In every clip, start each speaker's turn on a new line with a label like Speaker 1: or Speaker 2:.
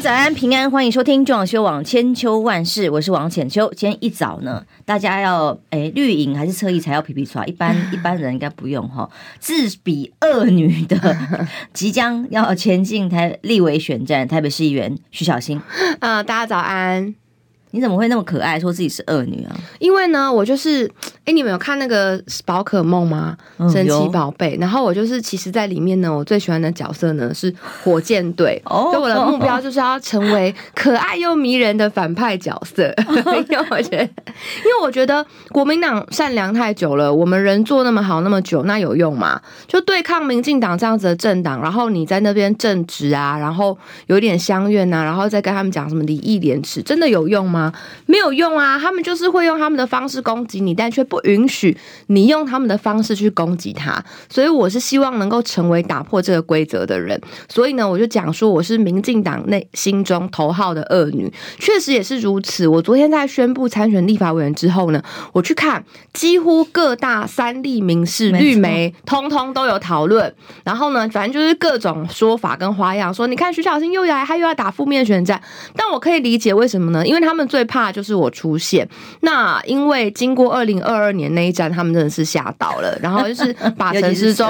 Speaker 1: 早安平安，欢迎收听中广修网千秋万事，我是王浅秋。今天一早呢，大家要诶绿营还是侧翼才要皮皮刷？一般 一般人应该不用哈。自比恶女的 即将要前进台立委选战，台北市议员徐小新。
Speaker 2: 呃，大家早安。
Speaker 1: 你怎么会那么可爱，说自己是恶女啊？
Speaker 2: 因为呢，我就是，哎，你们有看那个宝可梦吗？嗯、神奇宝贝。然后我就是，其实，在里面呢，我最喜欢的角色呢是火箭队。哦，就我的目标就是要成为可爱又迷人的反派角色。哦、因为我觉得，因为我觉得国民党善良太久了，我们人做那么好那么久，那有用吗？就对抗民进党这样子的政党，然后你在那边正直啊，然后有点相怨呐，然后再跟他们讲什么礼义廉耻，真的有用吗？没有用啊！他们就是会用他们的方式攻击你，但却不允许你用他们的方式去攻击他。所以我是希望能够成为打破这个规则的人。所以呢，我就讲说我是民进党内心中头号的恶女，确实也是如此。我昨天在宣布参选立法委员之后呢，我去看几乎各大三立民视绿媒，通通都有讨论。然后呢，反正就是各种说法跟花样，说你看徐小新又来，他又要打负面选战。但我可以理解为什么呢？因为他们。最怕就是我出现，那因为经过二零二二年那一战，他们真的是吓到了，然后就是 把陈时中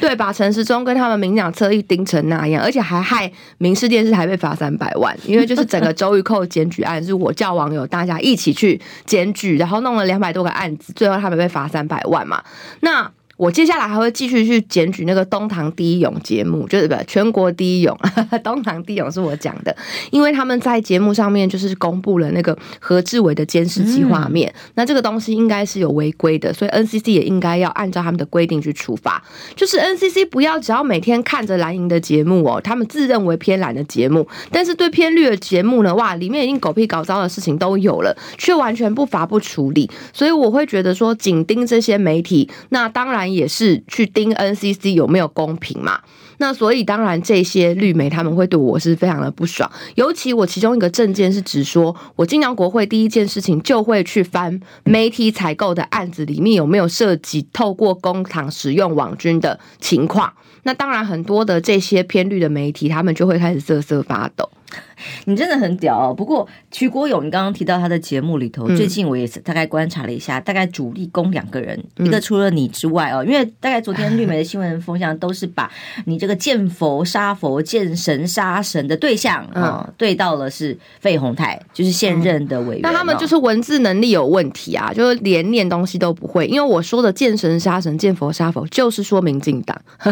Speaker 2: 对，把陈时中跟他们民进党侧翼盯成那样，而且还害民视电视台被罚三百万，因为就是整个周玉蔻检举案，是我叫网友大家一起去检举，然后弄了两百多个案子，最后他们被罚三百万嘛，那。我接下来还会继续去检举那个东堂第一勇节目，就是不全国第一勇，东堂第一勇是我讲的，因为他们在节目上面就是公布了那个何志伟的监视器画面，嗯、那这个东西应该是有违规的，所以 NCC 也应该要按照他们的规定去处罚。就是 NCC 不要只要每天看着蓝营的节目哦，他们自认为偏蓝的节目，但是对偏绿的节目呢，哇，里面已经狗屁搞糟的事情都有了，却完全不罚不处理，所以我会觉得说紧盯这些媒体，那当然。也是去盯 NCC 有没有公平嘛？那所以当然这些绿媒他们会对我是非常的不爽，尤其我其中一个政见是指说，我进到国会第一件事情就会去翻媒体采购的案子里面有没有涉及透过公帑使用网军的情况。那当然很多的这些偏绿的媒体，他们就会开始瑟瑟发抖。
Speaker 1: 你真的很屌哦！不过徐国勇，你刚刚提到他的节目里头，最近我也是大概观察了一下，大概主力攻两个人，一个除了你之外哦，因为大概昨天绿媒的新闻风向都是把你这个见佛杀佛、见神杀神的对象啊，对到了是费鸿泰，就是现任的委员。
Speaker 2: 那他们就是文字能力有问题啊，就是连念东西都不会。因为我说的见神杀神、见佛杀佛，就是说民进党。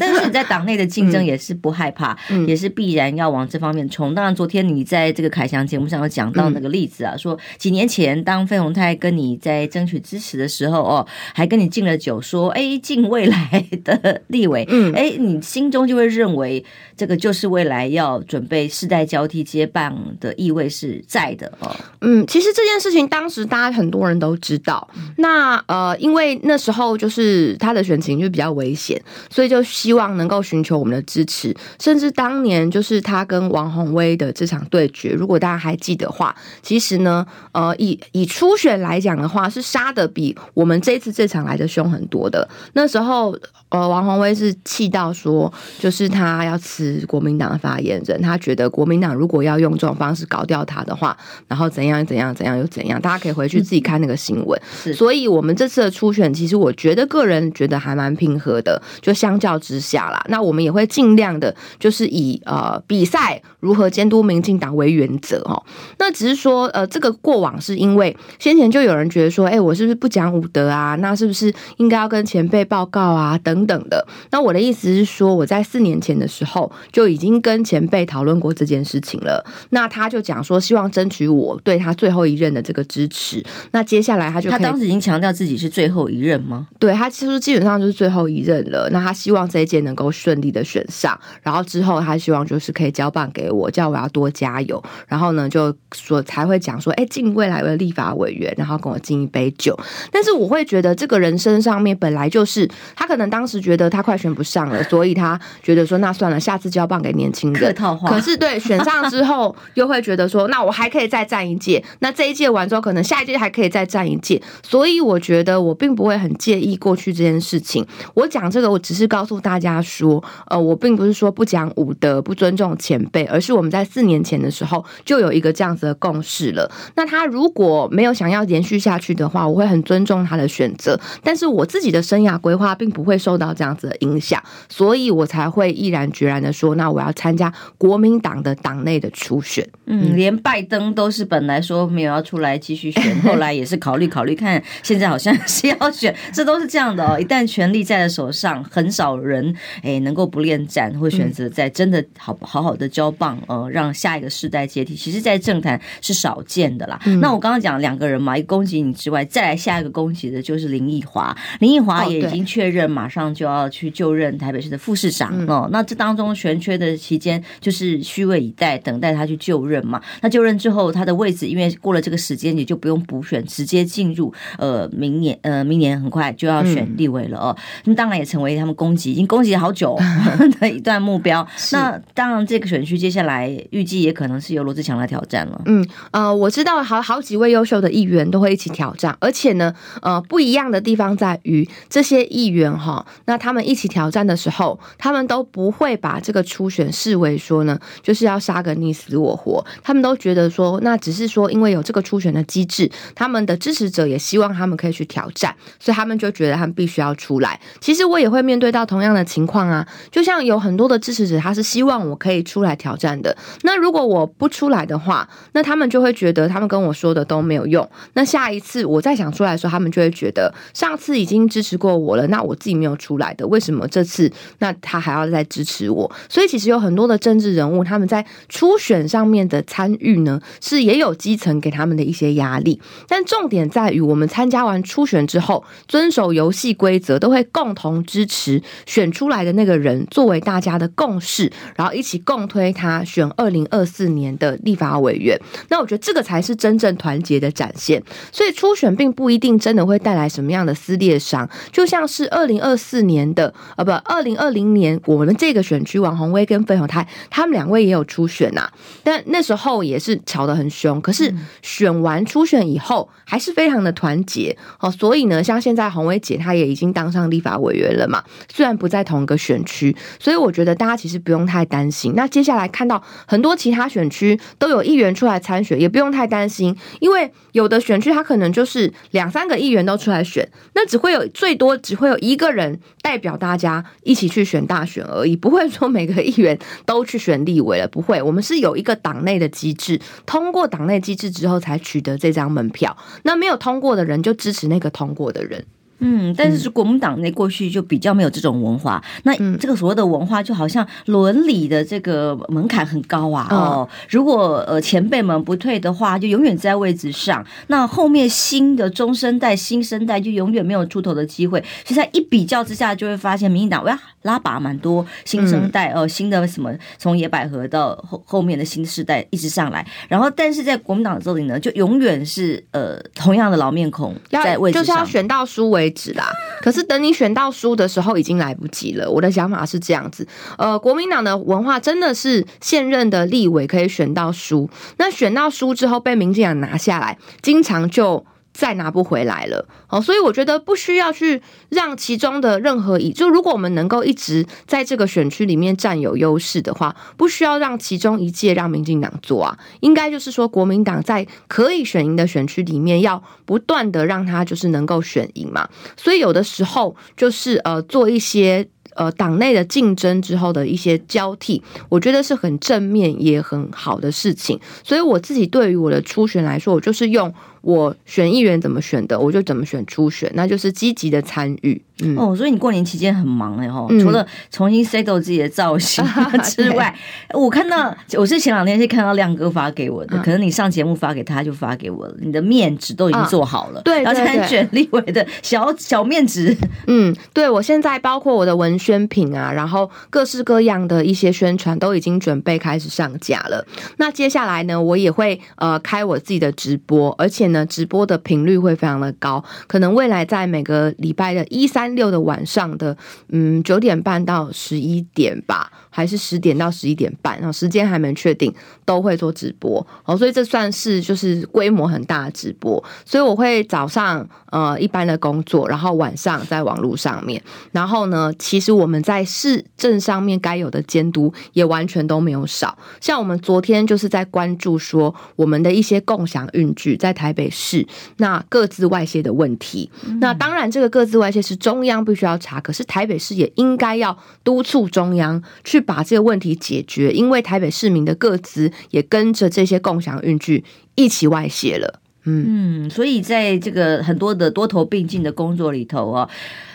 Speaker 1: 但是你在党内的竞争也是不害怕，也是必然要往这方面冲。当然，昨天你在这个凯翔节目上有讲到那个例子啊，说几年前当费鸿泰跟你在争取支持的时候哦，还跟你敬了酒，说哎，敬未来的立委，嗯，哎，你心中就会认为这个就是未来要准备世代交替接棒的意味是在的哦。
Speaker 2: 嗯，其实这件事情当时大家很多人都知道，那呃，因为那时候就是他的选情就比较危险，所以就希望能够寻求我们的支持，甚至当年就是他跟王鸿薇。的这场对决，如果大家还记得话，其实呢，呃，以以初选来讲的话，是杀的比我们这次这场来的凶很多的。那时候，呃，王宏威是气到说，就是他要辞国民党的发言人，他觉得国民党如果要用这种方式搞掉他的话，然后怎样怎样怎样又怎样，大家可以回去自己看那个新闻。是，所以我们这次的初选，其实我觉得个人觉得还蛮平和的，就相较之下啦，那我们也会尽量的，就是以呃比赛如何。监督民进党为原则哦，那只是说，呃，这个过往是因为先前就有人觉得说，哎，我是不是不讲武德啊？那是不是应该要跟前辈报告啊？等等的。那我的意思是说，我在四年前的时候就已经跟前辈讨论过这件事情了。那他就讲说，希望争取我对他最后一任的这个支持。那接下来他就他
Speaker 1: 当时已经强调自己是最后一任吗？
Speaker 2: 对，他其实基本上就是最后一任了。那他希望这一届能够顺利的选上，然后之后他希望就是可以交棒给我，叫我要多加油。然后呢，就说才会讲说，哎，敬未来的立法委员，然后跟我敬一杯酒。但是我会觉得，这个人生上面本来就是他可能当时觉得他快选不上了，所以他觉得说，那算了，下次交棒给年轻人。
Speaker 1: 客套话。
Speaker 2: 可是对选上之后，又会觉得说，那我还可以再战一届。那这一届完之后，可能下一届还可以再战一届。所以我觉得我并不会很介意过去这件事情。我讲这个，我只是告诉大家说，呃，我并不是说不讲武德、不尊重前辈，而是我们在四年前的时候就有一个这样子的共识了。那他如果没有想要延续下去的话，我会很尊重他的选择。但是我自己的生涯规划并不会受到这样子的影响，所以我才会毅然决然的说，那我要参加国民党的党内的初选。
Speaker 1: 嗯，连拜登都是本来说没有要出来继续选，后来也是考虑考虑看，现在好像是要选，这都是这样的哦。一旦权力在了手上，很少人哎能够不恋战，会选择在真的好好好的交棒，呃，让下一个世代接替。其实，在政坛是少见的啦。嗯、那我刚刚讲两个人嘛，一攻击你之外，再来下一个攻击的就是林奕华。林奕华也已经确认，马上就要去就任台北市的副市长哦。那这当中悬缺的期间，就是虚位以待，等待他去就任嘛。那就任之后，他的位置因为过了这个时间，也就不用补选，直接进入呃明年呃明年很快就要选立委了哦。那当然也成为他们攻击已经攻击了好久 的一段目标。那当然，这个选区接下来来预计也可能是由罗志强来挑战了。
Speaker 2: 嗯呃，我知道好好几位优秀的议员都会一起挑战，而且呢，呃，不一样的地方在于这些议员哈，那他们一起挑战的时候，他们都不会把这个初选视为说呢，就是要杀个你死我活。他们都觉得说，那只是说因为有这个初选的机制，他们的支持者也希望他们可以去挑战，所以他们就觉得他们必须要出来。其实我也会面对到同样的情况啊，就像有很多的支持者，他是希望我可以出来挑战的。那如果我不出来的话，那他们就会觉得他们跟我说的都没有用。那下一次我再想出来的时候，他们就会觉得上次已经支持过我了，那我自己没有出来的，为什么这次那他还要再支持我？所以其实有很多的政治人物，他们在初选上面的参与呢，是也有基层给他们的一些压力。但重点在于，我们参加完初选之后，遵守游戏规则，都会共同支持选出来的那个人作为大家的共识，然后一起共推他选二零二四年的立法委员。那我觉得这个才是真正团结的展现。所以初选并不一定真的会带来什么样的撕裂伤，就像是二零二四年的呃不二零二零年我们这个选区王宏威跟费鸿泰他们两位也有初选呐、啊，但那时候也是吵得很凶。可是选完初选以后还是非常的团结哦。所以呢，像现在鸿薇姐她也已经当上立法委员了嘛，虽然不在同一个选区，所以我觉得大家其实不用太担心。那接下来看看到很多其他选区都有议员出来参选，也不用太担心，因为有的选区他可能就是两三个议员都出来选，那只会有最多只会有一个人代表大家一起去选大选而已，不会说每个议员都去选立委了，不会。我们是有一个党内的机制，通过党内机制之后才取得这张门票，那没有通过的人就支持那个通过的人。
Speaker 1: 嗯，但是国民党内过去就比较没有这种文化，那这个所谓的文化就好像伦理的这个门槛很高啊。哦，如果呃前辈们不退的话，就永远在位置上，那后面新的中生代、新生代就永远没有出头的机会。所以在一比较之下，就会发现民进党哇拉拔蛮多新生代哦，新的什么从野百合到后后面的新世代一直上来，然后但是在国民党这里呢，就永远是呃同样的老面孔在位置上，
Speaker 2: 就是要选到输为。为止啦，可是等你选到输的时候，已经来不及了。我的想法是这样子，呃，国民党的文化真的是现任的立委可以选到输，那选到输之后被民进党拿下来，经常就。再拿不回来了，哦，所以我觉得不需要去让其中的任何一，就如果我们能够一直在这个选区里面占有优势的话，不需要让其中一届让民进党做啊，应该就是说国民党在可以选赢的选区里面，要不断的让他就是能够选赢嘛，所以有的时候就是呃做一些。呃，党内的竞争之后的一些交替，我觉得是很正面也很好的事情。所以我自己对于我的初选来说，我就是用我选议员怎么选的，我就怎么选初选，那就是积极的参与。嗯、
Speaker 1: 哦，所以你过年期间很忙哎哈，除了重新 settle 自己的造型 之外，嗯、我看到我是前两天是看到亮哥发给我的，嗯、可能你上节目发给他就发给我了，你的面纸都已经做好了，
Speaker 2: 对、嗯，然后
Speaker 1: 参选立委的小小面纸，
Speaker 2: 嗯，对，我现在包括我的文宣品啊，然后各式各样的一些宣传都已经准备开始上架了。那接下来呢，我也会呃开我自己的直播，而且呢，直播的频率会非常的高，可能未来在每个礼拜的一。三六的晚上的，嗯，九点半到十一点吧，还是十点到十一点半，然后时间还没确定，都会做直播。哦，所以这算是就是规模很大的直播，所以我会早上呃一般的工作，然后晚上在网络上面，然后呢，其实我们在市政上面该有的监督也完全都没有少，像我们昨天就是在关注说我们的一些共享运具在台北市那各自外泄的问题，嗯、那当然这个各自外泄是。中央必须要查，可是台北市也应该要督促中央去把这个问题解决，因为台北市民的个资也跟着这些共享运具一起外泄了。
Speaker 1: 嗯，嗯，所以在这个很多的多头并进的工作里头啊，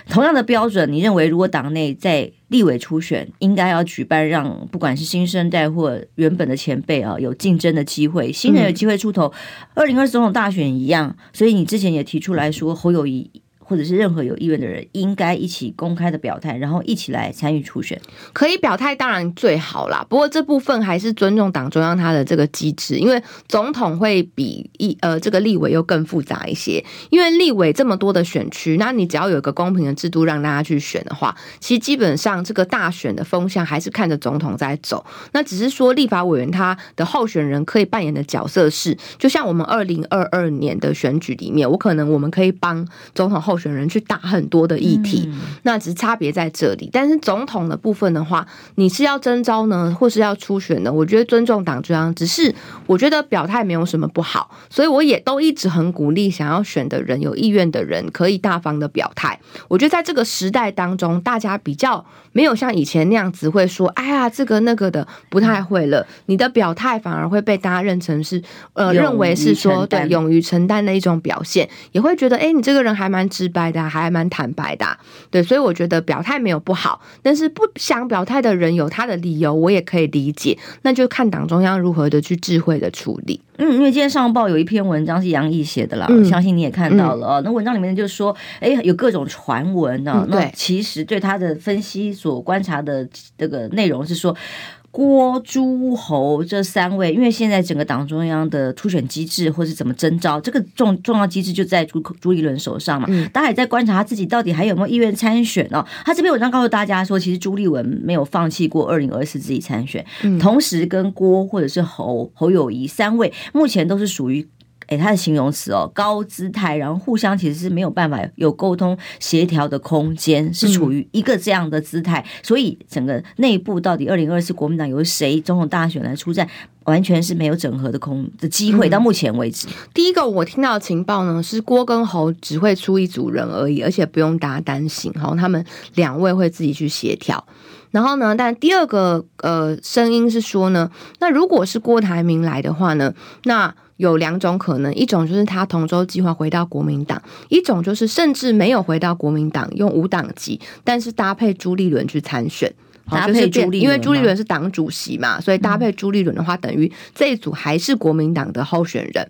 Speaker 1: 同样的标准，你认为如果党内在立委初选应该要举办，让不管是新生代或原本的前辈啊有竞争的机会，新人有机会出头，二零二四总统大选一样。所以你之前也提出来说，侯友宜。或者是任何有意愿的人，应该一起公开的表态，然后一起来参与初选。
Speaker 2: 可以表态当然最好啦，不过这部分还是尊重党中央他的这个机制，因为总统会比一呃这个立委又更复杂一些。因为立委这么多的选区，那你只要有一个公平的制度让大家去选的话，其实基本上这个大选的风向还是看着总统在走。那只是说立法委员他的候选人可以扮演的角色是，就像我们二零二二年的选举里面，我可能我们可以帮总统候选人去打很多的议题，嗯、那只是差别在这里。但是总统的部分的话，你是要征召呢，或是要初选呢？我觉得尊重党中央，只是我觉得表态没有什么不好，所以我也都一直很鼓励想要选的人、有意愿的人可以大方的表态。我觉得在这个时代当中，大家比较没有像以前那样子会说，哎呀，这个那个的不太会了。你的表态反而会被大家认成是呃，认为是说对勇于承担的一种表现，也会觉得哎，你这个人还蛮直白的，还蛮坦白的，对，所以我觉得表态没有不好，但是不想表态的人有他的理由，我也可以理解，那就看党中央如何的去智慧的处理。
Speaker 1: 嗯，因为今天上报有一篇文章是杨毅写的啦，相信你也看到了哦。嗯、那文章里面就是说，哎，有各种传闻呢，嗯、那其实对他的分析所观察的这个内容是说。郭、朱、侯这三位，因为现在整个党中央的初选机制，或是怎么征召，这个重重要机制就在朱朱立伦手上嘛。嗯、大家也在观察他自己到底还有没有意愿参选哦。他这篇文章告诉大家说，其实朱立文没有放弃过二零二四自己参选，嗯、同时跟郭或者是侯侯友谊三位，目前都是属于。诶，他的形容词哦，高姿态，然后互相其实是没有办法有沟通协调的空间，是处于一个这样的姿态，嗯、所以整个内部到底二零二四国民党由谁总统大选来出战，完全是没有整合的空的机会。到目前为止，嗯、
Speaker 2: 第一个我听到的情报呢，是郭跟侯只会出一组人而已，而且不用大家担心，哈，他们两位会自己去协调。然后呢，但第二个呃声音是说呢，那如果是郭台铭来的话呢，那有两种可能，一种就是他同舟计划回到国民党，一种就是甚至没有回到国民党，用无党籍，但是搭配朱立伦去参选，
Speaker 1: 搭配朱立伦，
Speaker 2: 因为朱立伦是党主席嘛，所以搭配朱立伦的话，等于这一组还是国民党的候选人。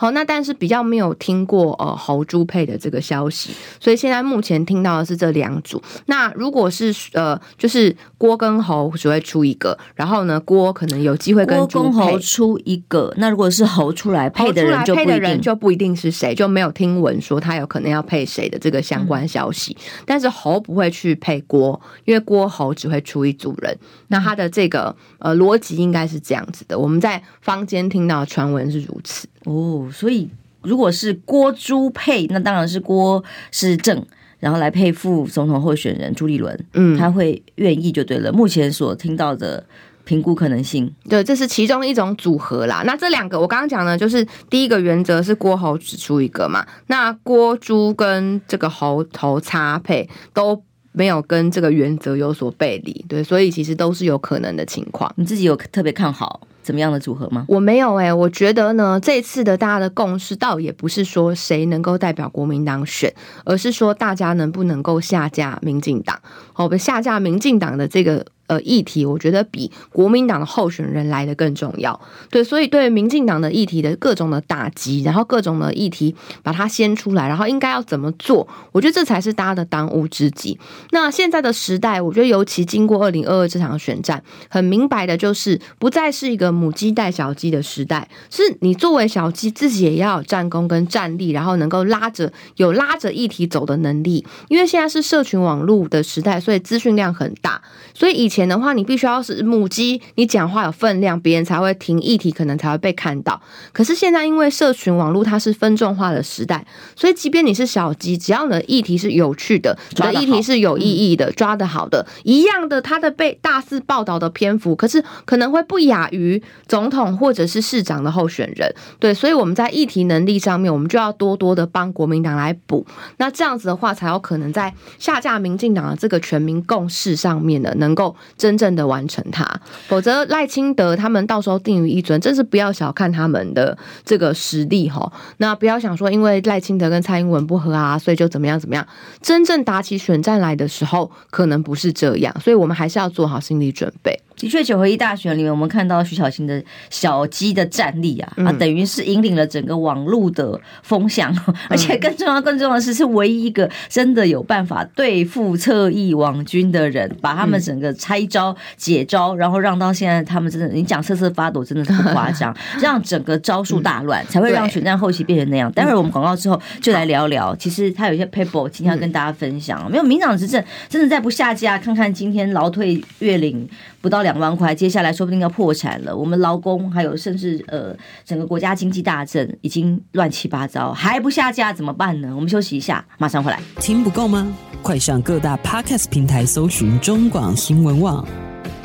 Speaker 2: 好，那但是比较没有听过呃侯朱配的这个消息，所以现在目前听到的是这两组。那如果是呃就是郭跟侯只会出一个，然后呢郭可能有机会跟朱配，
Speaker 1: 郭跟侯出一个。那如果是侯出来配的人就不一定，
Speaker 2: 配的人就不一定是谁，就没有听闻说他有可能要配谁的这个相关消息。嗯、但是侯不会去配郭，因为郭侯只会出一组人。那他的这个呃逻辑应该是这样子的，我们在坊间听到传闻是如此。
Speaker 1: 哦，所以如果是郭朱配，那当然是郭是正，然后来配副总统候选人朱立伦，嗯，他会愿意就对了。目前所听到的评估可能性，
Speaker 2: 对，这是其中一种组合啦。那这两个我刚刚讲的，就是第一个原则是郭侯只出一个嘛，那郭朱跟这个侯头差配都。没有跟这个原则有所背离，对，所以其实都是有可能的情况。
Speaker 1: 你自己有特别看好怎么样的组合吗？
Speaker 2: 我没有哎、我觉得呢，这次的大家的共识倒也不是说谁能够代表国民党选，而是说大家能不能够下架民进党，好，不下架民进党的这个。呃，议题我觉得比国民党的候选人来的更重要。对，所以对民进党的议题的各种的打击，然后各种的议题把它掀出来，然后应该要怎么做？我觉得这才是大家的当务之急。那现在的时代，我觉得尤其经过二零二二这场选战，很明白的就是不再是一个母鸡带小鸡的时代，是你作为小鸡自己也要有战功跟战力，然后能够拉着有拉着议题走的能力。因为现在是社群网络的时代，所以资讯量很大，所以以前。的话，你必须要是母鸡，你讲话有分量，别人才会听，议题可能才会被看到。可是现在，因为社群网络它是分众化的时代，所以即便你是小鸡，只要你的议题是有趣的，你的议题是有意义的，抓得好的，一样的，它的被大肆报道的篇幅，可是可能会不亚于总统或者是市长的候选人。对，所以我们在议题能力上面，我们就要多多的帮国民党来补。那这样子的话，才有可能在下架民进党的这个全民共识上面呢，能够。真正的完成它，否则赖清德他们到时候定于一尊，真是不要小看他们的这个实力哈。那不要想说，因为赖清德跟蔡英文不合啊，所以就怎么样怎么样。真正打起选战来的时候，可能不是这样，所以我们还是要做好心理准备。
Speaker 1: 的确，九合一大选里面，我们看到徐巧芯的小鸡的战力啊，啊，等于是引领了整个网络的风向，而且更重要、更重要的是，是唯一一个真的有办法对付侧翼网军的人，把他们整个拆招解招，然后让到现在他们真的，你讲瑟瑟发抖，真的是不夸张，让整个招数大乱，才会让选战后期变成那样。待会儿我们广告之后就来聊聊，其实他有一些 paper 今天要跟大家分享，没有民进党执政，真的再不下架，看看今天劳退月领不到两。万块，接下来说不定要破产了。我们劳工还有甚至呃，整个国家经济大震已经乱七八糟，还不下架怎么办呢？我们休息一下，马上回来。
Speaker 3: 听不够吗？快上各大 Podcast 平台搜寻中广新闻网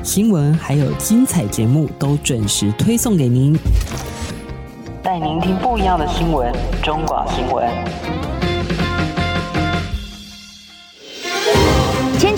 Speaker 3: 新闻，还有精彩节目都准时推送给您，带您听不一样的新闻。中广新
Speaker 4: 闻。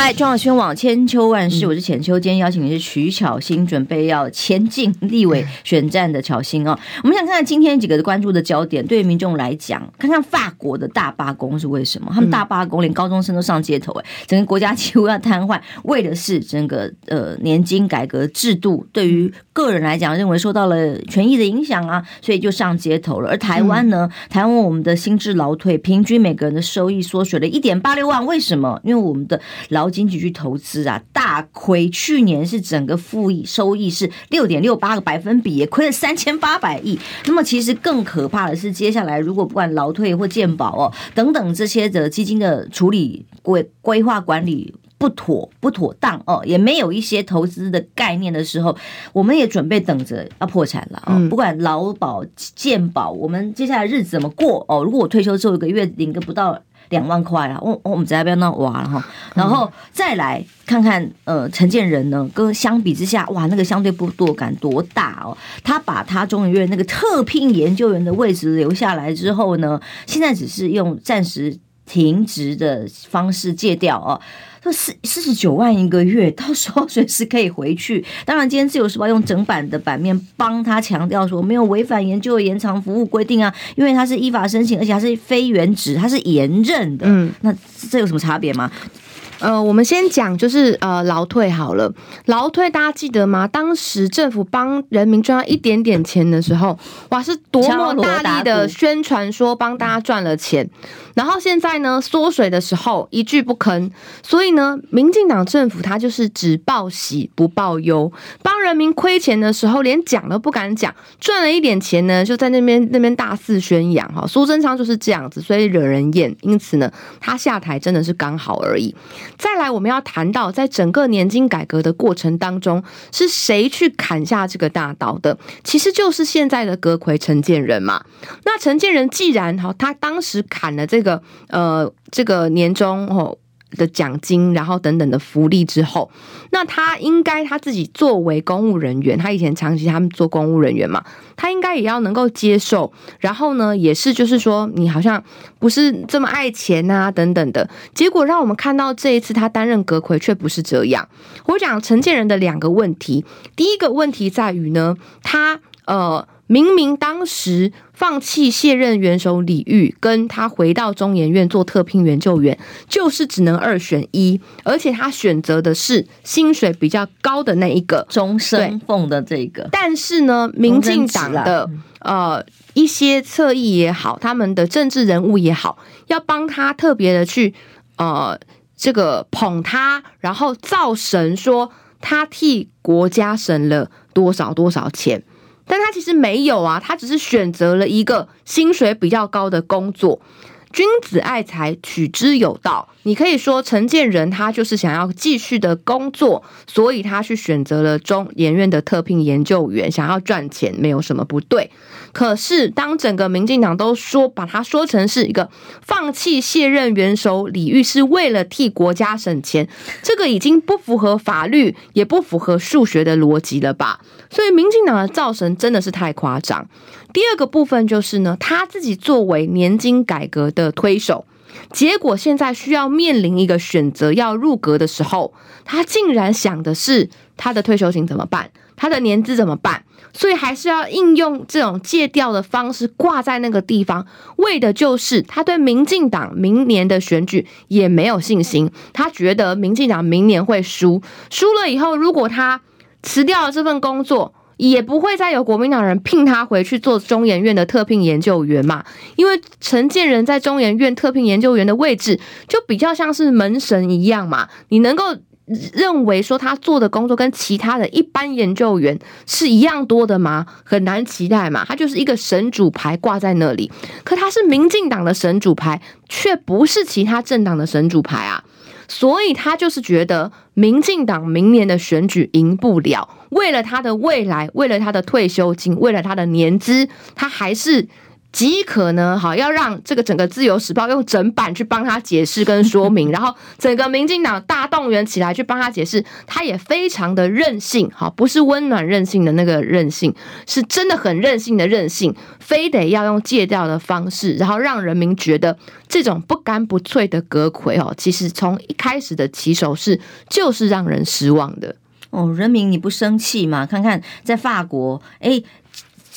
Speaker 1: 来，中央新闻网千秋万世，我是浅秋。今天邀请的是徐巧芯，准备要前进立委选战的巧芯哦。我们想看看今天几个关注的焦点，对于民众来讲，看看法国的大罢工是为什么？他们大罢工，连高中生都上街头，哎，整个国家几乎要瘫痪，为的是整个呃年金改革制度，对于个人来讲，认为受到了权益的影响啊，所以就上街头了。而台湾呢，台湾我们的薪资劳退，平均每个人的收益缩水了一点八六万，为什么？因为我们的劳金局去投资啊，大亏。去年是整个负益收益是六点六八个百分比，也亏了三千八百亿。那么其实更可怕的是，接下来如果不管劳退或健保哦等等这些的基金的处理规规划管理不妥不妥当哦，也没有一些投资的概念的时候，我们也准备等着要破产了哦。不管劳保健保，我们接下来日子怎么过哦？如果我退休之后一个月领个不到。两万块啊！我我们在那边那挖了哈，然后再来看看呃陈建仁呢，跟相比之下，哇，那个相对剥夺感多大哦！他把他中研院那个特聘研究员的位置留下来之后呢，现在只是用暂时停职的方式借掉哦。这四四十九万一个月，到时候随时可以回去。当然，今天自由时报用整版的版面帮他强调说，没有违反研究延长服务规定啊，因为他是依法申请，而且他是非原职，他是延任的。嗯，那这有什么差别吗？
Speaker 2: 呃，我们先讲就是呃劳退好了，劳退大家记得吗？当时政府帮人民赚一点点钱的时候，哇，是多么大力的宣传说帮大家赚了钱。然后现在呢，缩水的时候一句不吭，所以呢，民进党政府他就是只报喜不报忧，帮人民亏钱的时候连讲都不敢讲，赚了一点钱呢，就在那边那边大肆宣扬哈。苏贞昌就是这样子，所以惹人厌，因此呢，他下台真的是刚好而已。再来，我们要谈到在整个年金改革的过程当中，是谁去砍下这个大刀的？其实就是现在的阁揆陈建仁嘛。那陈建仁既然哈，他当时砍了这。这个呃，这个年终哦，的奖金，然后等等的福利之后，那他应该他自己作为公务人员，他以前长期他们做公务人员嘛，他应该也要能够接受。然后呢，也是就是说，你好像不是这么爱钱啊，等等的。结果让我们看到这一次他担任阁揆却不是这样。我讲陈建仁的两个问题，第一个问题在于呢，他呃。明明当时放弃卸任元首李煜，跟他回到中研院做特聘研究员，就是只能二选一，而且他选择的是薪水比较高的那一个
Speaker 1: 终身俸的这个。
Speaker 2: 但是呢，民进党的呃一些侧翼也好，他们的政治人物也好，要帮他特别的去呃这个捧他，然后造神说他替国家省了多少多少钱。但他其实没有啊，他只是选择了一个薪水比较高的工作。君子爱财，取之有道。你可以说陈建仁他就是想要继续的工作，所以他去选择了中研院的特聘研究员，想要赚钱，没有什么不对。可是，当整个民进党都说把他说成是一个放弃卸任元首礼遇是为了替国家省钱，这个已经不符合法律，也不符合数学的逻辑了吧？所以，民进党的造神真的是太夸张。第二个部分就是呢，他自己作为年金改革的推手，结果现在需要面临一个选择，要入阁的时候，他竟然想的是他的退休金怎么办，他的年资怎么办？所以还是要应用这种借调的方式挂在那个地方，为的就是他对民进党明年的选举也没有信心。他觉得民进党明年会输，输了以后，如果他辞掉了这份工作，也不会再有国民党人聘他回去做中研院的特聘研究员嘛。因为陈建仁在中研院特聘研究员的位置就比较像是门神一样嘛，你能够。认为说他做的工作跟其他的一般研究员是一样多的吗？很难期待嘛。他就是一个神主牌挂在那里，可他是民进党的神主牌，却不是其他政党的神主牌啊。所以他就是觉得民进党明年的选举赢不了，为了他的未来，为了他的退休金，为了他的年资，他还是。即可呢，好，要让这个整个自由时报用整版去帮他解释跟说明，然 后整个民进党大动员起来去帮他解释，他也非常的任性，好，不是温暖任性的那个任性，是真的很任性的任性，非得要用借调的方式，然后让人民觉得这种不干不脆的阁魁哦，其实从一开始的起手式就是让人失望的
Speaker 1: 哦，人民你不生气吗？看看在法国，哎。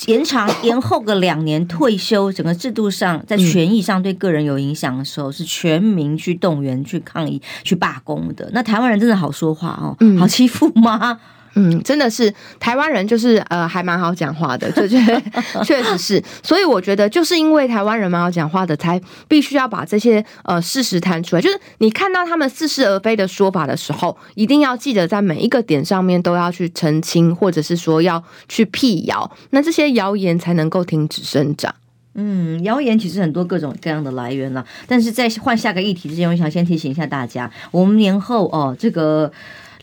Speaker 1: 延长延后个两年退休，整个制度上在权益上对个人有影响的时候，是全民去动员、去抗议、去罢工的。那台湾人真的好说话哦，好欺负吗？
Speaker 2: 嗯，嗯真的是台湾人，就是呃，还蛮好讲话的，对对，确实是。所以我觉得，就是因为台湾人蛮好讲话的，才必须要把这些呃事实摊出来。就是你看到他们似是而非的说法的时候，一定要记得在每一个点上面都要去澄清，或者是说要去辟谣，那这些谣言才能够停止生长。
Speaker 1: 嗯，谣言其实很多各种各样的来源了。但是在换下个议题之前，我想先提醒一下大家，我们年后哦，这个。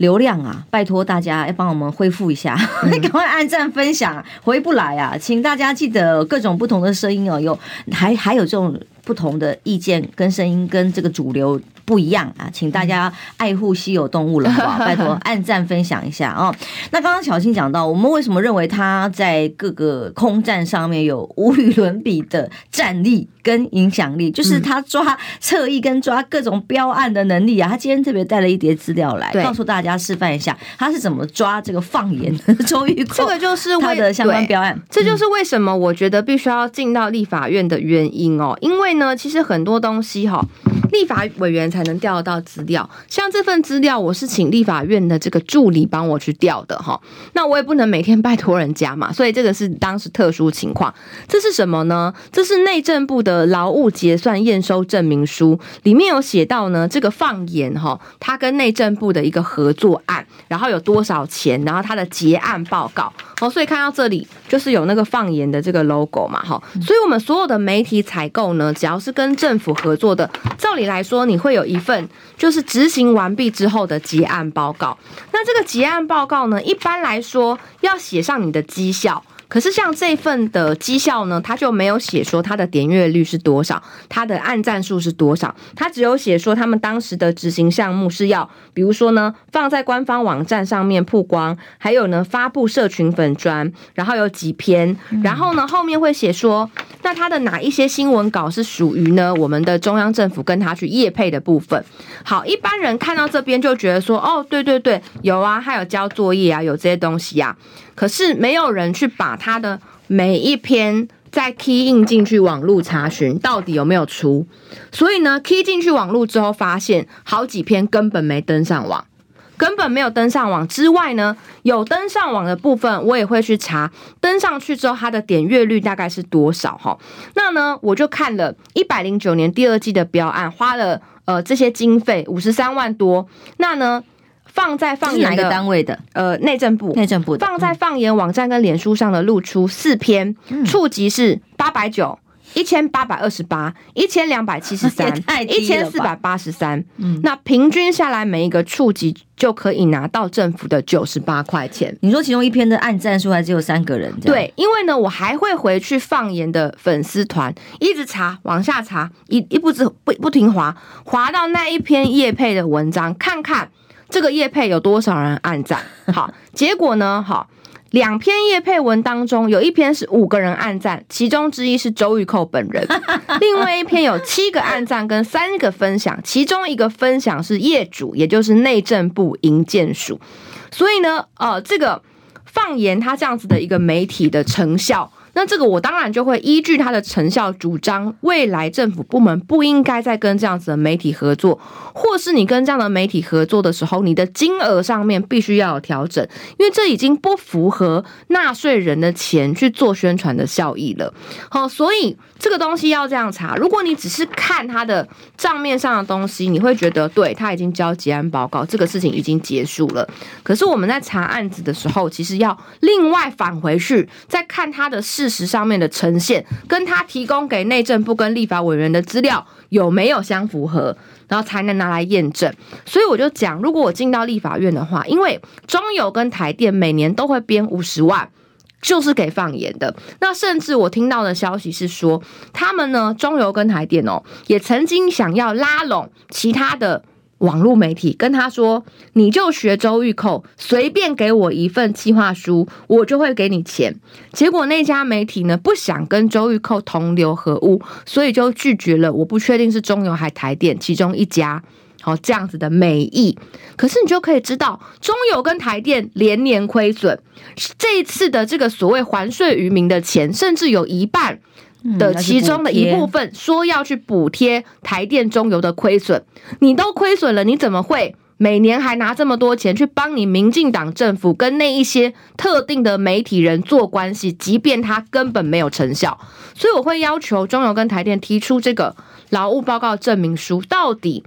Speaker 1: 流量啊，拜托大家要帮我们恢复一下，赶、嗯、快按赞分享，回不来啊，请大家记得各种不同的声音哦，有还还有这种不同的意见跟声音跟这个主流。不一样啊，请大家爱护稀有动物了，好不好？拜托按赞分享一下哦。那刚刚巧芯讲到，我们为什么认为他在各个空战上面有无与伦比的战力跟影响力？就是他抓侧翼跟抓各种标案的能力啊。他今天特别带了一叠资料来，告诉大家示范一下他是怎么抓这个放言的。终于，
Speaker 2: 这个就是
Speaker 1: 他的相关标案，
Speaker 2: 这就是为什么我觉得必须要进到立法院的原因哦。因为呢，其实很多东西哈。立法委员才能调得到资料，像这份资料，我是请立法院的这个助理帮我去调的哈。那我也不能每天拜托人家嘛，所以这个是当时特殊情况。这是什么呢？这是内政部的劳务结算验收证明书，里面有写到呢，这个放言哈，他跟内政部的一个合作案，然后有多少钱，然后他的结案报告。哦，所以看到这里就是有那个放言的这个 logo 嘛，哈。所以我们所有的媒体采购呢，只要是跟政府合作的，照理。来说，你会有一份就是执行完毕之后的结案报告。那这个结案报告呢，一般来说要写上你的绩效，可是像这份的绩效呢，他就没有写说他的点阅率是多少，他的按赞数是多少，他只有写说他们当时的执行项目是要，比如说呢，放在官方网站上面曝光，还有呢，发布社群粉专，然后有几篇，然后呢，后面会写说，那他的哪一些新闻稿是属于呢我们的中央政府跟他去业配的部分。好，一般人看到这边就觉得说，哦，对对对，有啊，还有交作业啊，有这些东西啊。可是没有人去把他的每一篇再 key in 进去网络查询，到底有没有出。所以呢，key 进去网络之后，发现好几篇根本没登上网，根本没有登上网。之外呢，有登上网的部分，我也会去查，登上去之后它的点阅率大概是多少哈。那呢，我就看了一百零九年第二季的标案，花了呃这些经费五十三万多。那呢？放在放言的
Speaker 1: 哪个单位的？
Speaker 2: 呃，内政部，
Speaker 1: 内政部的。
Speaker 2: 放在放言网站跟脸书上的露出四篇，触及是八百九、一千八百二十八、一千两百七十三、一千四百八十三。嗯，那平均下来，每一个触及就可以拿到政府的九十八块钱。
Speaker 1: 你说其中一篇的按赞数还只有三个人？
Speaker 2: 对，因为呢，我还会回去放言的粉丝团，一直查，往下查，一一步子不不停滑，滑到那一篇叶配的文章，看看。这个叶配有多少人按赞？好，结果呢？好，两篇叶配文当中，有一篇是五个人按赞，其中之一是周玉蔻本人；另外一篇有七个按赞跟三个分享，其中一个分享是业主，也就是内政部营建署。所以呢，呃，这个放言他这样子的一个媒体的成效。那这个我当然就会依据他的成效主张，未来政府部门不应该再跟这样子的媒体合作，或是你跟这样的媒体合作的时候，你的金额上面必须要有调整，因为这已经不符合纳税人的钱去做宣传的效益了。好，所以这个东西要这样查。如果你只是看他的账面上的东西，你会觉得对他已经交结案报告，这个事情已经结束了。可是我们在查案子的时候，其实要另外返回去再看他的事。事实上面的呈现，跟他提供给内政部跟立法委员的资料有没有相符合，然后才能拿来验证。所以我就讲，如果我进到立法院的话，因为中油跟台电每年都会编五十万，就是给放言的。那甚至我听到的消息是说，他们呢，中油跟台电哦，也曾经想要拉拢其他的。网络媒体跟他说：“你就学周玉蔻，随便给我一份计划书，我就会给你钱。”结果那家媒体呢，不想跟周玉蔻同流合污，所以就拒绝了。我不确定是中油还台电其中一家，好这样子的美意。可是你就可以知道，中油跟台电连年亏损，这一次的这个所谓还税于民的钱，甚至有一半。的其中的一部分说要去补贴台电中油的亏损，你都亏损了，你怎么会每年还拿这么多钱去帮你民进党政府跟那一些特定的媒体人做关系？即便他根本没有成效，所以我会要求中油跟台电提出这个劳务报告证明书，到底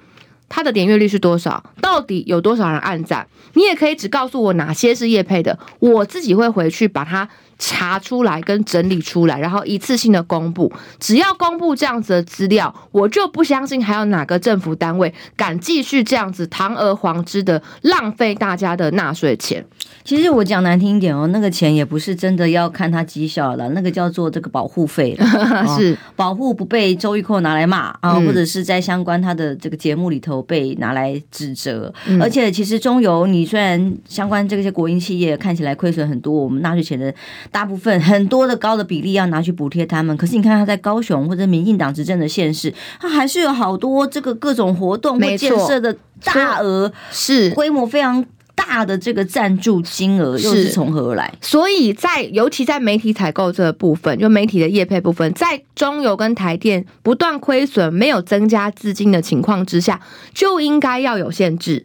Speaker 2: 它的点阅率是多少？到底有多少人按赞？你也可以只告诉我哪些是业配的，我自己会回去把它。查出来跟整理出来，然后一次性的公布。只要公布这样子的资料，我就不相信还有哪个政府单位敢继续这样子堂而皇之的浪费大家的纳税钱。
Speaker 1: 其实我讲难听一点哦，那个钱也不是真的要看他绩效了，那个叫做这个保护费，
Speaker 2: 是
Speaker 1: 保护不被周玉蔻拿来骂啊，或者是在相关他的这个节目里头被拿来指责。嗯、而且其实中油，你虽然相关这些国营企业看起来亏损很多，我们纳税钱的。大部分很多的高的比例要拿去补贴他们，可是你看他在高雄或者民进党执政的县市，他还是有好多这个各种活动或建设的大额
Speaker 2: 是
Speaker 1: 规模非常大的这个赞助金额又是从何而来？
Speaker 2: 所以在尤其在媒体采购这个部分，就媒体的业配部分，在中油跟台电不断亏损、没有增加资金的情况之下，就应该要有限制。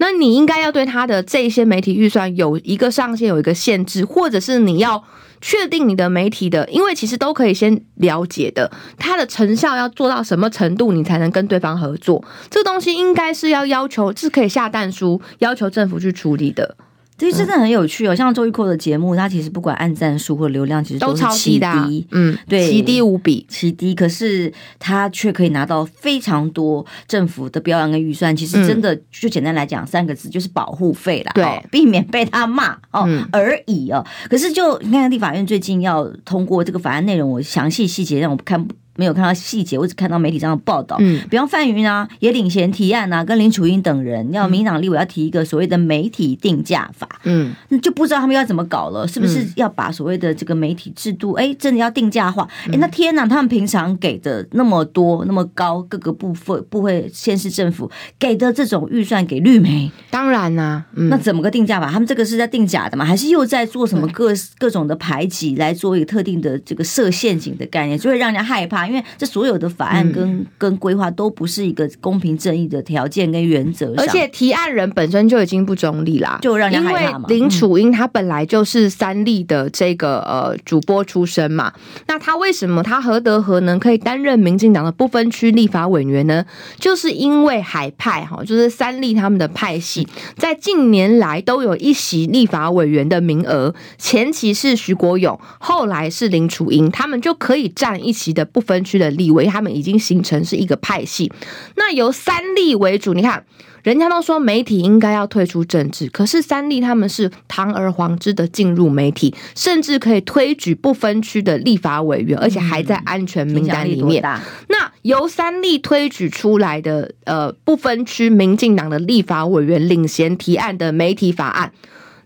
Speaker 2: 那你应该要对他的这些媒体预算有一个上限，有一个限制，或者是你要确定你的媒体的，因为其实都可以先了解的，它的成效要做到什么程度，你才能跟对方合作。这东西应该是要要求，是可以下蛋书，要求政府去处理的。
Speaker 1: 这真的很有趣哦。像周玉蔻的节目，他其实不管按赞数或流量，其实都是奇低，超低的，
Speaker 2: 嗯，对，奇低无比，
Speaker 1: 奇低。可是他却可以拿到非常多政府的标扬跟预算。其实真的就简单来讲，三个字就是保护费啦，对，避免被他骂哦而已哦。可是就你看，立法院最近要通过这个法案内容，我详细细节让我看不。没有看到细节，我只看到媒体上的报道。嗯，比方范云啊，也领衔提案啊，跟林楚英等人要民进党立委要提一个所谓的媒体定价法。嗯，那就不知道他们要怎么搞了，是不是要把所谓的这个媒体制度，哎，真的要定价化？哎，那天哪，他们平常给的那么多那么高，各个部分部会县市政府给的这种预算给绿媒，
Speaker 2: 当然啦、啊，
Speaker 1: 嗯、那怎么个定价法？他们这个是在定假的吗？还是又在做什么各各种的排挤，来做一个特定的这个设陷阱的概念，就会让人家害怕？因为这所有的法案跟、嗯、跟规划都不是一个公平正义的条件跟原则，
Speaker 2: 而且提案人本身就已经不中立啦，
Speaker 1: 就让人害怕嘛。
Speaker 2: 因为林楚英他本来就是三立的这个呃主播出身嘛，那他为什么他何德何能可以担任民进党的不分区立法委员呢？就是因为海派哈，就是三立他们的派系，在近年来都有一席立法委员的名额，前期是徐国勇，后来是林楚英，他们就可以占一席的不分区的。立委他们已经形成是一个派系，那由三立为主。你看，人家都说媒体应该要退出政治，可是三立他们是堂而皇之的进入媒体，甚至可以推举不分区的立法委员，而且还在安全名单里面。那由三立推举出来的呃不分区民进党的立法委员领衔提案的媒体法案，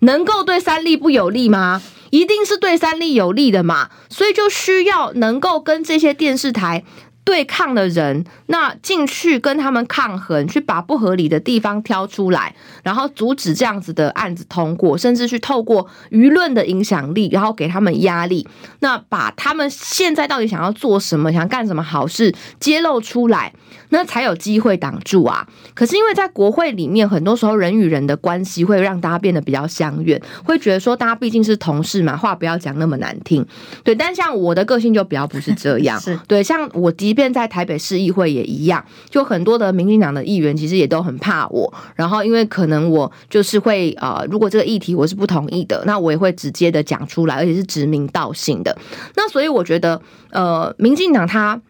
Speaker 2: 能够对三立不有利吗？一定是对三立有利的嘛，所以就需要能够跟这些电视台对抗的人，那进去跟他们抗衡，去把不合理的地方挑出来，然后阻止这样子的案子通过，甚至去透过舆论的影响力，然后给他们压力，那把他们现在到底想要做什么，想干什么好事揭露出来，那才有机会挡住啊。可是因为在国会里面，很多时候人与人的关系会让大家变得比较相远，会觉得说大家毕竟是同事嘛，话不要讲那么难听，对。但像我的个性就比较不是这样，是对。像我第即便在台北市议会也一样，就很多的民进党的议员其实也都很怕我。然后因为可能我就是会呃，如果这个议题我是不同意的，那我也会直接的讲出来，而且是指名道姓的。那所以我觉得呃，民进党他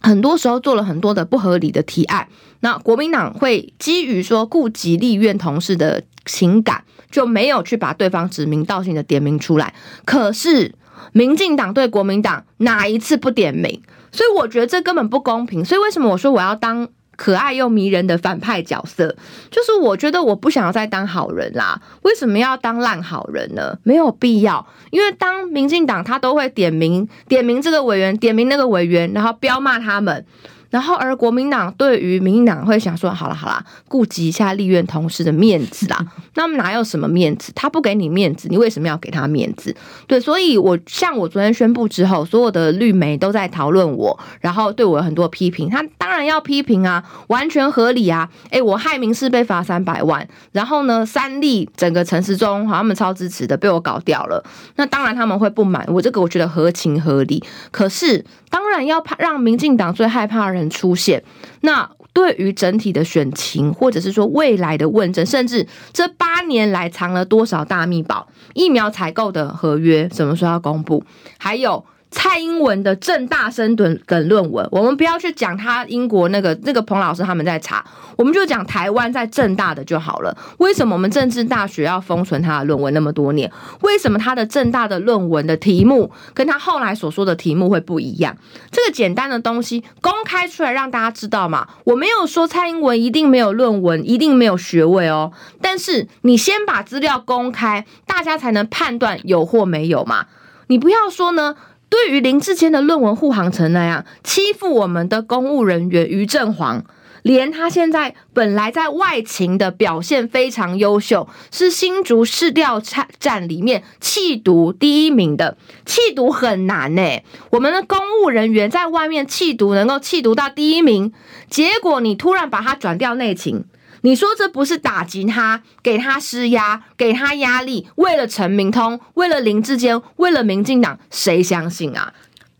Speaker 2: 很多时候做了很多的不合理的提案，那国民党会基于说顾及立院同事的情感，就没有去把对方指名道姓的点名出来。可是。民进党对国民党哪一次不点名？所以我觉得这根本不公平。所以为什么我说我要当可爱又迷人的反派角色？就是我觉得我不想要再当好人啦。为什么要当烂好人呢？没有必要。因为当民进党他都会点名点名这个委员，点名那个委员，然后飙骂他们。然后，而国民党对于民进党会想说：好了好了，顾及一下立院同事的面子啦。那么哪有什么面子？他不给你面子，你为什么要给他面子？对，所以我像我昨天宣布之后，所有的绿媒都在讨论我，然后对我有很多批评。他当然要批评啊，完全合理啊。诶，我害民事被罚三百万，然后呢，三立整个城市中好他们超支持的被我搞掉了。那当然他们会不满我，这个我觉得合情合理。可是当然要怕让民进党最害怕的人出现，那对于整体的选情，或者是说未来的问政，甚至这八年来藏了多少大秘宝，疫苗采购的合约什么时候要公布？还有。蔡英文的政大生等等论文，我们不要去讲他英国那个那个彭老师他们在查，我们就讲台湾在政大的就好了。为什么我们政治大学要封存他的论文那么多年？为什么他的政大的论文的题目跟他后来所说的题目会不一样？这个简单的东西公开出来让大家知道嘛。我没有说蔡英文一定没有论文，一定没有学位哦。但是你先把资料公开，大家才能判断有或没有嘛。你不要说呢。对于林志坚的论文护航成那样欺负我们的公务人员于正煌，连他现在本来在外勤的表现非常优秀，是新竹市调站里面弃毒第一名的，弃毒很难呢。我们的公务人员在外面弃毒能够弃毒到第一名，结果你突然把他转调内勤。你说这不是打击他，给他施压，给他压力？为了陈明通，为了林志坚，为了民进党，谁相信啊？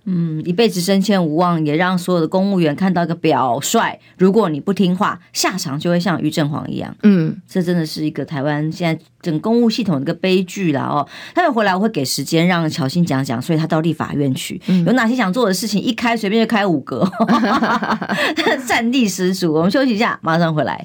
Speaker 1: 嗯，一辈子升迁无望，也让所有的公务员看到一个表率。如果你不听话，下场就会像于振煌一样。嗯，这真的是一个台湾现在整公务系统的一个悲剧了哦。他们回来我会给时间让乔欣讲讲，所以他到立法院去，嗯、有哪些想做的事情，一开随便就开五个，战力十足。我们休息一下，马上回来。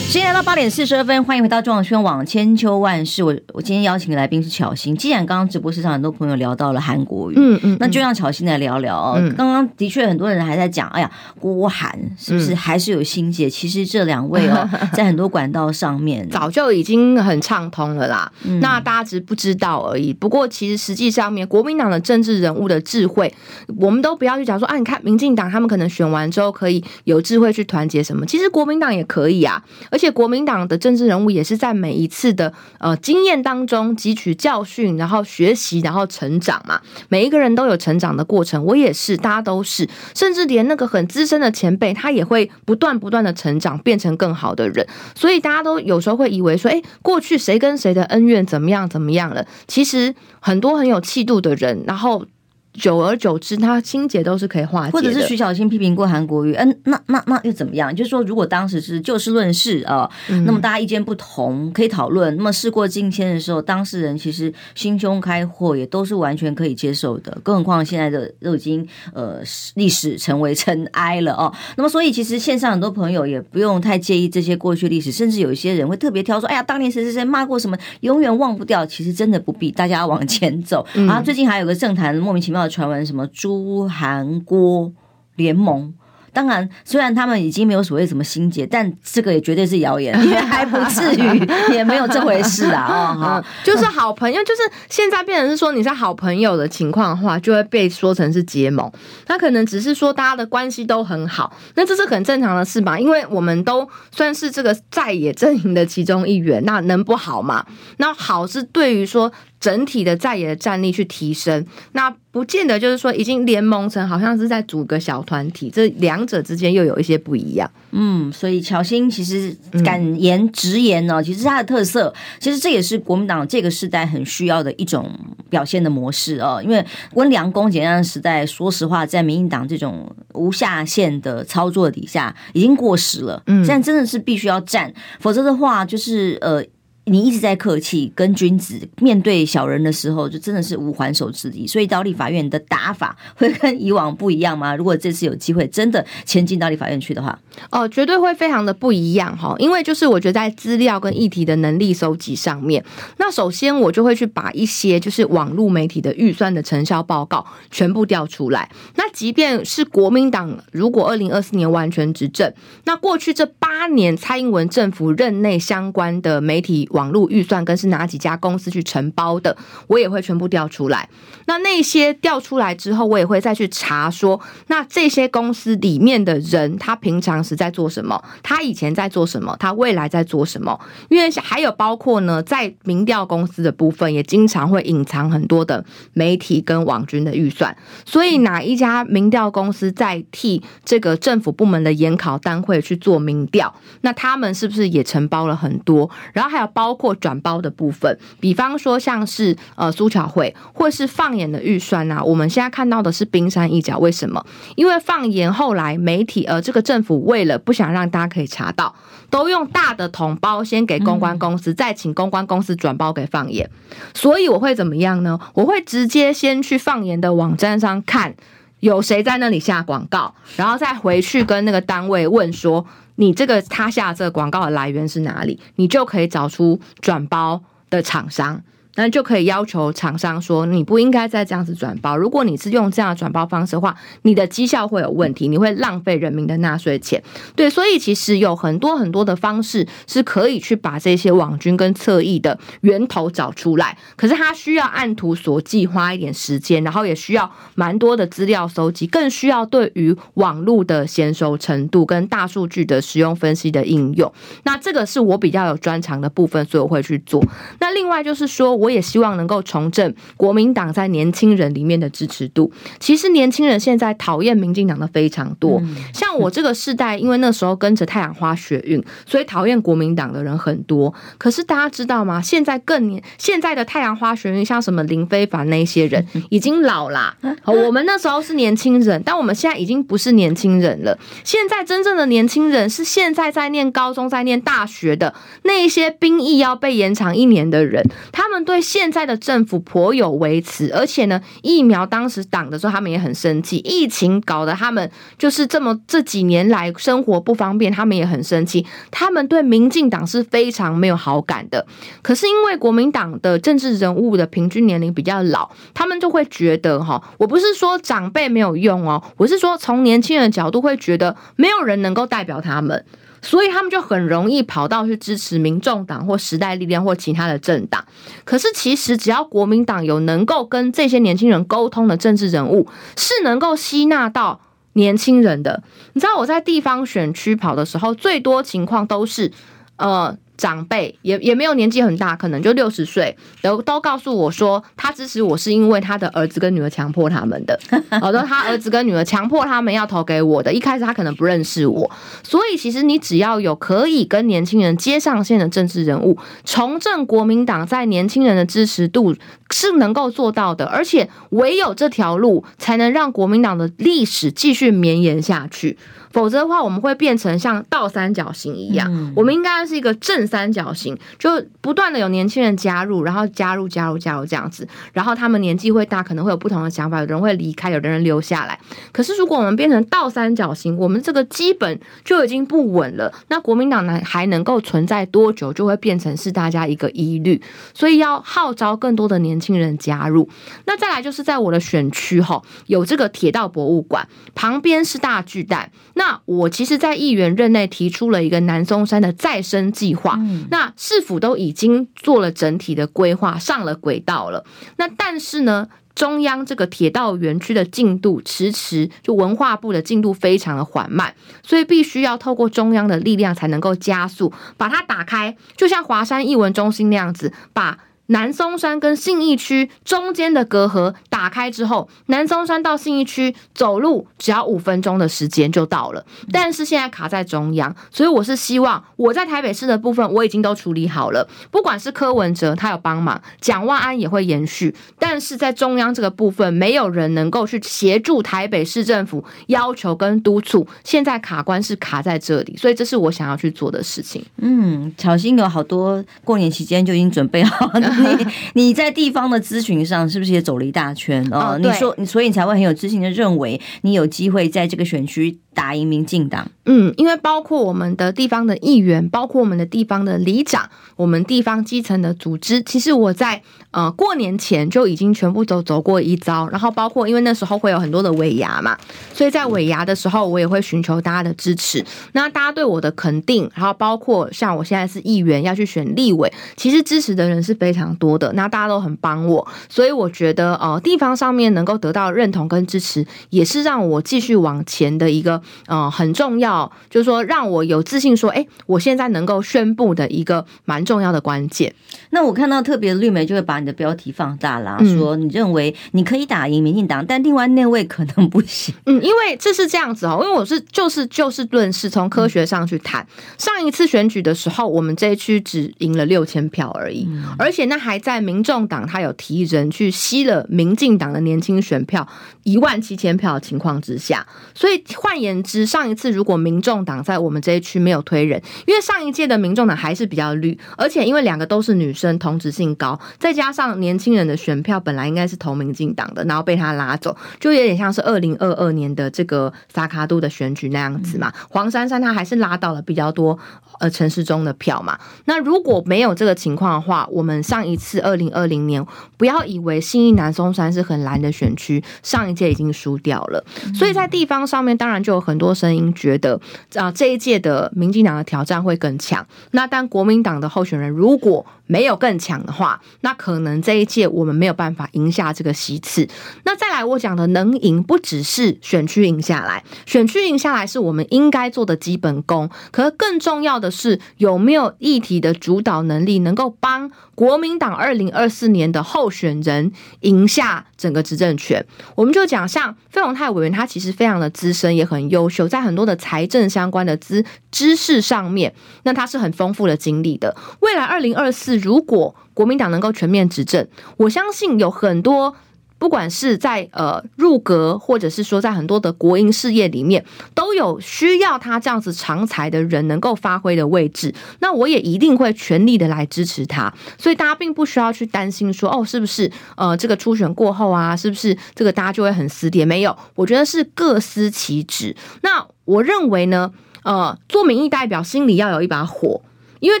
Speaker 1: 时间来到八点四十二分，欢迎回到中广新闻网千秋万世。我我今天邀请的来宾是巧心。既然刚刚直播室上很多朋友聊到了韩国瑜，嗯嗯，那就让巧心来聊聊哦。嗯、刚刚的确很多人还在讲，哎呀，郭韩是不是还是有心结？嗯、其实这两位哦，在很多管道上面
Speaker 2: 早就已经很畅通了啦。嗯、那大家只是不知道而已。不过其实实际上面，国民党的政治人物的智慧，我们都不要去讲说啊，你看民进党他们可能选完之后可以有智慧去团结什么，其实国民党也可以啊，而且。且国民党的政治人物也是在每一次的呃经验当中汲取教训，然后学习，然后成长嘛。每一个人都有成长的过程，我也是，大家都是，甚至连那个很资深的前辈，他也会不断不断的成长，变成更好的人。所以大家都有时候会以为说，诶，过去谁跟谁的恩怨怎么样怎么样了？其实很多很有气度的人，然后。久而久之，他心结都是可以化解的。
Speaker 1: 或者是徐小新批评过韩国瑜，嗯、呃，那那那又怎么样？就是说，如果当时是就事论事啊，呃嗯、那么大家意见不同可以讨论。那么事过境迁的时候，当事人其实心胸开阔，也都是完全可以接受的。更何况现在的都已经呃历史成为尘埃了哦。那么所以其实线上很多朋友也不用太介意这些过去历史，甚至有一些人会特别挑说，哎呀，当年谁谁谁骂过什么，永远忘不掉。其实真的不必，大家要往前走。然后、嗯、最近还有个政坛莫名其妙。传闻什么朱韩郭联盟？当然，虽然他们已经没有所谓什么心结，但这个也绝对是谣言，因为还不至于，也没有这回事啊。哦，好，
Speaker 2: 就是好朋友，就是现在变成是说你是好朋友的情况的话，就会被说成是结盟。那可能只是说大家的关系都很好，那这是很正常的事吧？因为我们都算是这个在野阵营的其中一员，那能不好吗？那好是对于说。整体的在野的战力去提升，那不见得就是说已经联盟成，好像是在组个小团体，这两者之间又有一些不一样。
Speaker 1: 嗯，所以乔欣其实敢言直言呢，其实他的特色，其实这也是国民党这个时代很需要的一种表现的模式哦。因为温良恭俭让的时代，说实话，在民进党这种无下限的操作底下，已经过时了。嗯，现在真的是必须要战，否则的话，就是呃。你一直在客气，跟君子面对小人的时候，就真的是无还手之力。所以到立法院的打法会跟以往不一样吗？如果这次有机会真的前进到立法院去的话，
Speaker 2: 哦，绝对会非常的不一样哈。因为就是我觉得在资料跟议题的能力收集上面，那首先我就会去把一些就是网络媒体的预算的成效报告全部调出来。那即便是国民党如果二零二四年完全执政，那过去这八年蔡英文政府任内相关的媒体。网络预算跟是哪几家公司去承包的，我也会全部调出来。那那些调出来之后，我也会再去查说，那这些公司里面的人，他平常是在做什么？他以前在做什么？他未来在做什么？因为还有包括呢，在民调公司的部分，也经常会隐藏很多的媒体跟网军的预算。所以哪一家民调公司在替这个政府部门的研考单位去做民调？那他们是不是也承包了很多？然后还有包。包括转包的部分，比方说像是呃苏巧慧，或是放眼的预算啊，我们现在看到的是冰山一角。为什么？因为放眼后来媒体，呃，这个政府为了不想让大家可以查到，都用大的统包先给公关公司，再请公关公司转包给放眼。所以我会怎么样呢？我会直接先去放眼的网站上看有谁在那里下广告，然后再回去跟那个单位问说。你这个他下这个广告的来源是哪里？你就可以找出转包的厂商。那就可以要求厂商说，你不应该再这样子转包。如果你是用这样的转包方式的话，你的绩效会有问题，你会浪费人民的纳税钱。对，所以其实有很多很多的方式是可以去把这些网军跟侧翼的源头找出来。可是它需要按图索骥，花一点时间，然后也需要蛮多的资料搜集，更需要对于网络的娴熟程度跟大数据的使用分析的应用。那这个是我比较有专长的部分，所以我会去做。那另外就是说，我也希望能够重振国民党在年轻人里面的支持度。其实年轻人现在讨厌民进党的非常多，像我这个世代，因为那时候跟着太阳花学运，所以讨厌国民党的人很多。可是大家知道吗？现在更年现在的太阳花学运，像什么林非凡那些人，已经老啦。我们那时候是年轻人，但我们现在已经不是年轻人了。现在真正的年轻人是现在在念高中，在念大学的那一些兵役要被延长一年的人，他们对对现在的政府颇有微词，而且呢，疫苗当时挡的时候，他们也很生气。疫情搞得他们就是这么这几年来生活不方便，他们也很生气。他们对民进党是非常没有好感的。可是因为国民党的政治人物的平均年龄比较老，他们就会觉得哈，我不是说长辈没有用哦，我是说从年轻人的角度会觉得没有人能够代表他们。所以他们就很容易跑到去支持民众党或时代力量或其他的政党。可是其实只要国民党有能够跟这些年轻人沟通的政治人物，是能够吸纳到年轻人的。你知道我在地方选区跑的时候，最多情况都是呃。长辈也也没有年纪很大，可能就六十岁，都都告诉我说，他支持我是因为他的儿子跟女儿强迫他们的，好的，他儿子跟女儿强迫他们要投给我的。一开始他可能不认识我，所以其实你只要有可以跟年轻人接上线的政治人物，重振国民党在年轻人的支持度是能够做到的，而且唯有这条路才能让国民党的历史继续绵延下去。否则的话，我们会变成像倒三角形一样。嗯、我们应该是一个正三角形，就不断的有年轻人加入，然后加入、加入、加入这样子。然后他们年纪会大，可能会有不同的想法，有的人会离开，有的人留下来。可是如果我们变成倒三角形，我们这个基本就已经不稳了。那国民党呢还能够存在多久，就会变成是大家一个疑虑。所以要号召更多的年轻人加入。那再来就是在我的选区哈，有这个铁道博物馆，旁边是大巨蛋。那我其实，在议员任内提出了一个南松山的再生计划，那市府都已经做了整体的规划，上了轨道了。那但是呢，中央这个铁道园区的进度迟迟，就文化部的进度非常的缓慢，所以必须要透过中央的力量才能够加速把它打开，就像华山艺文中心那样子把。南松山跟信义区中间的隔阂打开之后，南松山到信义区走路只要五分钟的时间就到了。但是现在卡在中央，所以我是希望我在台北市的部分我已经都处理好了，不管是柯文哲他有帮忙，蒋万安也会延续。但是在中央这个部分，没有人能够去协助台北市政府要求跟督促。现在卡关是卡在这里，所以这是我想要去做的事情。
Speaker 1: 嗯，巧心有好多过年期间就已经准备好了。你你在地方的咨询上是不是也走了一大圈哦？你说你，所以你才会很有自信的认为你有机会在这个选区打赢民进党。
Speaker 2: 嗯，因为包括我们的地方的议员，包括我们的地方的里长，我们地方基层的组织，其实我在呃过年前就已经全部都走过一遭。然后包括因为那时候会有很多的尾牙嘛，所以在尾牙的时候，我也会寻求大家的支持。那大家对我的肯定，然后包括像我现在是议员要去选立委，其实支持的人是非常多的。那大家都很帮我，所以我觉得呃地方上面能够得到认同跟支持，也是让我继续往前的一个呃很重要。就是说，让我有自信说，哎，我现在能够宣布的一个蛮重要的关键。
Speaker 1: 那我看到特别绿媒就会把你的标题放大了，说你认为你可以打赢民进党，但另外那位可能不行。
Speaker 2: 嗯，因为这是这样子哦，因为我是就是就事论事，从科学上去谈。上一次选举的时候，我们这一区只赢了六千票而已，而且那还在民众党他有提人去吸了民进党的年轻选票一万七千票的情况之下，所以换言言之，上一次如果民众党在我们这一区没有推人，因为上一届的民众党还是比较绿，而且因为两个都是女生，同质性高，再加上年轻人的选票本来应该是投民进党的，然后被他拉走，就有点像是二零二二年的这个萨卡都的选举那样子嘛。黄珊珊她还是拉到了比较多呃城市中的票嘛。那如果没有这个情况的话，我们上一次二零二零年，不要以为信义南松山是很蓝的选区，上一届已经输掉了，所以在地方上面当然就有很多声音觉得啊这一届的民进党的挑战会更强。那但国民党的候选人如果没有更强的话，那可能这一届我们没有办法赢下这个席次。那再来，我讲的能赢不只是选区赢下来，选区赢下来是我们应该做的基本功。可是更重要的是，有没有议题的主导能力，能够帮国民党二零二四年的候选人赢下整个执政权？我们就讲，像费鸿泰委员，他其实非常的资深，也很优秀，在很多的财政相关的知知识上面，那他是很丰富的经历的。未来二零二四。如果国民党能够全面执政，我相信有很多，不管是在呃入阁，或者是说在很多的国营事业里面，都有需要他这样子长才的人能够发挥的位置。那我也一定会全力的来支持他。所以大家并不需要去担心说，哦，是不是呃这个初选过后啊，是不是这个大家就会很撕裂？没有，我觉得是各司其职。那我认为呢，呃，做民意代表心里要有一把火。因为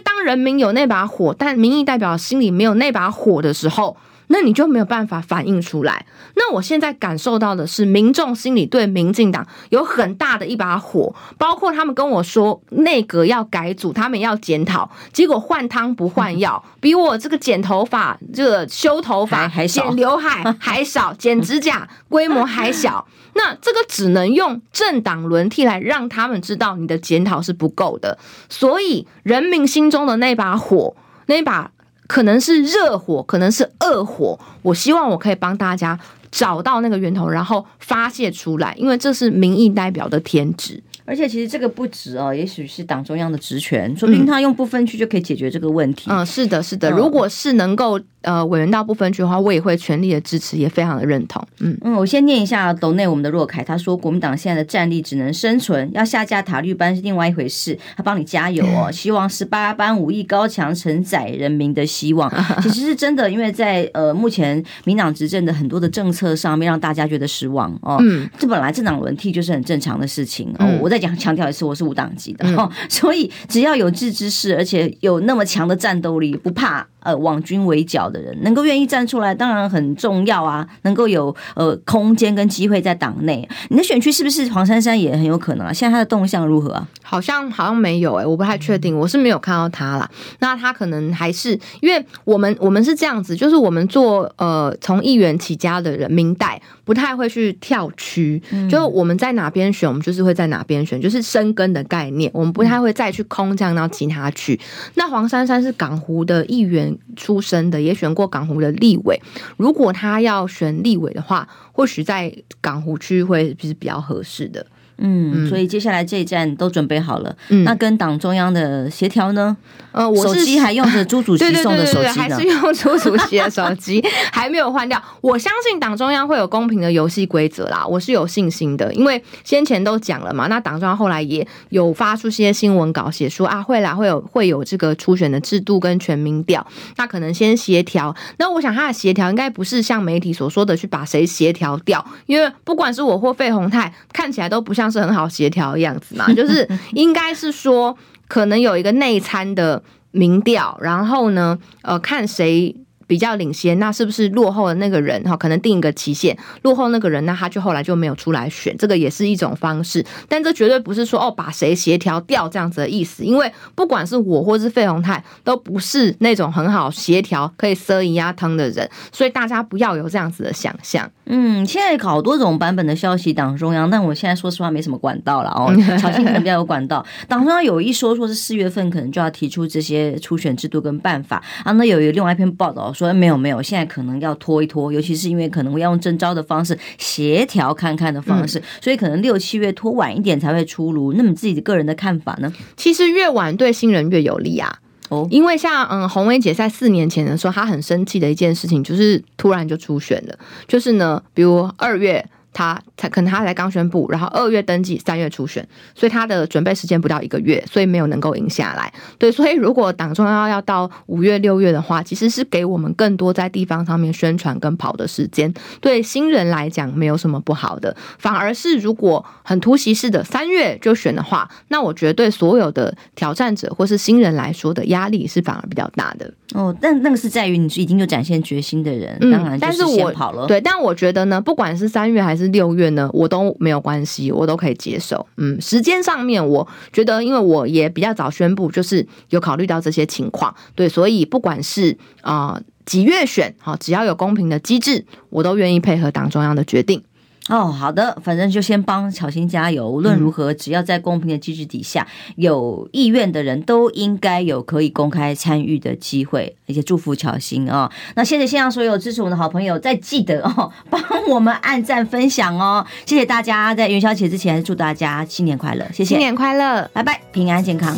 Speaker 2: 当人民有那把火，但民意代表心里没有那把火的时候，那你就没有办法反映出来。那我现在感受到的是，民众心里对民进党有很大的一把火，包括他们跟我说内阁要改组，他们要检讨，结果换汤不换药，比我这个剪头发、这个修头发、还剪刘海还少，剪指甲规模还小。那这个只能用政党轮替来让他们知道你的检讨是不够的，所以人民心中的那把火，那把可能是热火，可能是恶火，我希望我可以帮大家找到那个源头，然后发泄出来，因为这是民意代表的天职。
Speaker 1: 而且其实这个不止哦，也许是党中央的职权，说不定他用不分区就可以解决这个问题。
Speaker 2: 嗯，是的，是的，如果是能够。呃，委员到不分区的话，我也会全力的支持，也非常的认同。嗯
Speaker 1: 嗯，我先念一下斗内我们的若凯，他说国民党现在的战力只能生存，要下架塔绿班是另外一回事。他帮你加油哦，希望十八班武艺高强承载人民的希望。其实是真的，因为在呃目前民党执政的很多的政策上面，让大家觉得失望哦。嗯，这本来政党轮替就是很正常的事情哦。嗯、我再讲强调一次，我是无党籍的哦，所以只要有志之士，而且有那么强的战斗力，不怕。呃，网军围剿的人能够愿意站出来，当然很重要啊。能够有呃空间跟机会在党内，你的选区是不是黄珊珊也很有可能啊？现在他的动向如何啊？
Speaker 2: 好像好像没有诶、欸，我不太确定，我是没有看到他啦。那他可能还是因为我们我们是这样子，就是我们做呃从议员起家的人，民代不太会去跳区，嗯、就我们在哪边选，我们就是会在哪边选，就是生根的概念，我们不太会再去空降到其他区。那黄珊珊是港湖的议员。出身的也选过港湖的立委，如果他要选立委的话，或许在港湖区会是比较合适的。
Speaker 1: 嗯，所以接下来这一站都准备好了。嗯，那跟党中央的协调呢？呃，我手机还用着朱主席 送的手机呢，
Speaker 2: 还是用朱主席的手机，还没有换掉。我相信党中央会有公平的游戏规则啦，我是有信心的，因为先前都讲了嘛。那党中央后来也有发出些新闻稿，写说啊，会来会有会有这个初选的制度跟全民调，那可能先协调。那我想他的协调应该不是像媒体所说的去把谁协调掉，因为不管是我或费鸿泰，看起来都不像。像是很好协调的样子嘛，就是应该是说，可能有一个内参的民调，然后呢，呃，看谁。比较领先，那是不是落后的那个人哈？可能定一个期限，落后那个人，那他就后来就没有出来选，这个也是一种方式。但这绝对不是说哦，把谁协调掉这样子的意思，因为不管是我或是费宏泰，都不是那种很好协调可以塞一压汤的人，所以大家不要有这样子的想象。
Speaker 1: 嗯，现在好多种版本的消息，党中央，但我现在说实话没什么管道了哦。巧芯可能比较有管道，党中央有一说，说是四月份可能就要提出这些初选制度跟办法啊。那有一个另外一篇报道说。说没有没有，现在可能要拖一拖，尤其是因为可能要用征招的方式协调看看的方式，嗯、所以可能六七月拖晚一点才会出炉。那么自己的个人的看法呢？
Speaker 2: 其实越晚对新人越有利啊。哦，因为像嗯红薇姐在四年前的时候，她很生气的一件事情就是突然就出选了，就是呢，比如二月他才可能他才刚宣布，然后二月登记，三月初选，所以他的准备时间不到一个月，所以没有能够赢下来。对，所以如果党中央要到五月六月的话，其实是给我们更多在地方上面宣传跟跑的时间。对新人来讲，没有什么不好的，反而是如果很突袭式的三月就选的话，那我觉得对所有的挑战者或是新人来说的压力是反而比较大的。
Speaker 1: 哦，但那个是在于你已经有展现决心的人，当然但是我跑了。
Speaker 2: 嗯、对，但我觉得呢，不管是三月还是六月呢，我都没有关系，我都可以接受。嗯，时间上面，我觉得因为我也比较早宣布，就是有考虑到这些情况，对，所以不管是啊、几月选，好，只要有公平的机制，我都愿意配合党中央的决定。
Speaker 1: 哦，好的，反正就先帮巧心加油。无论如何，只要在公平的机制底下，有意愿的人都应该有可以公开参与的机会。而且祝福巧心啊！那谢谢线上所有支持我们的好朋友，再记得哦，帮我们按赞分享哦。谢谢大家，在元宵节之前，祝大家新年快乐！谢谢，
Speaker 2: 新年快乐，
Speaker 1: 拜拜，平安健康。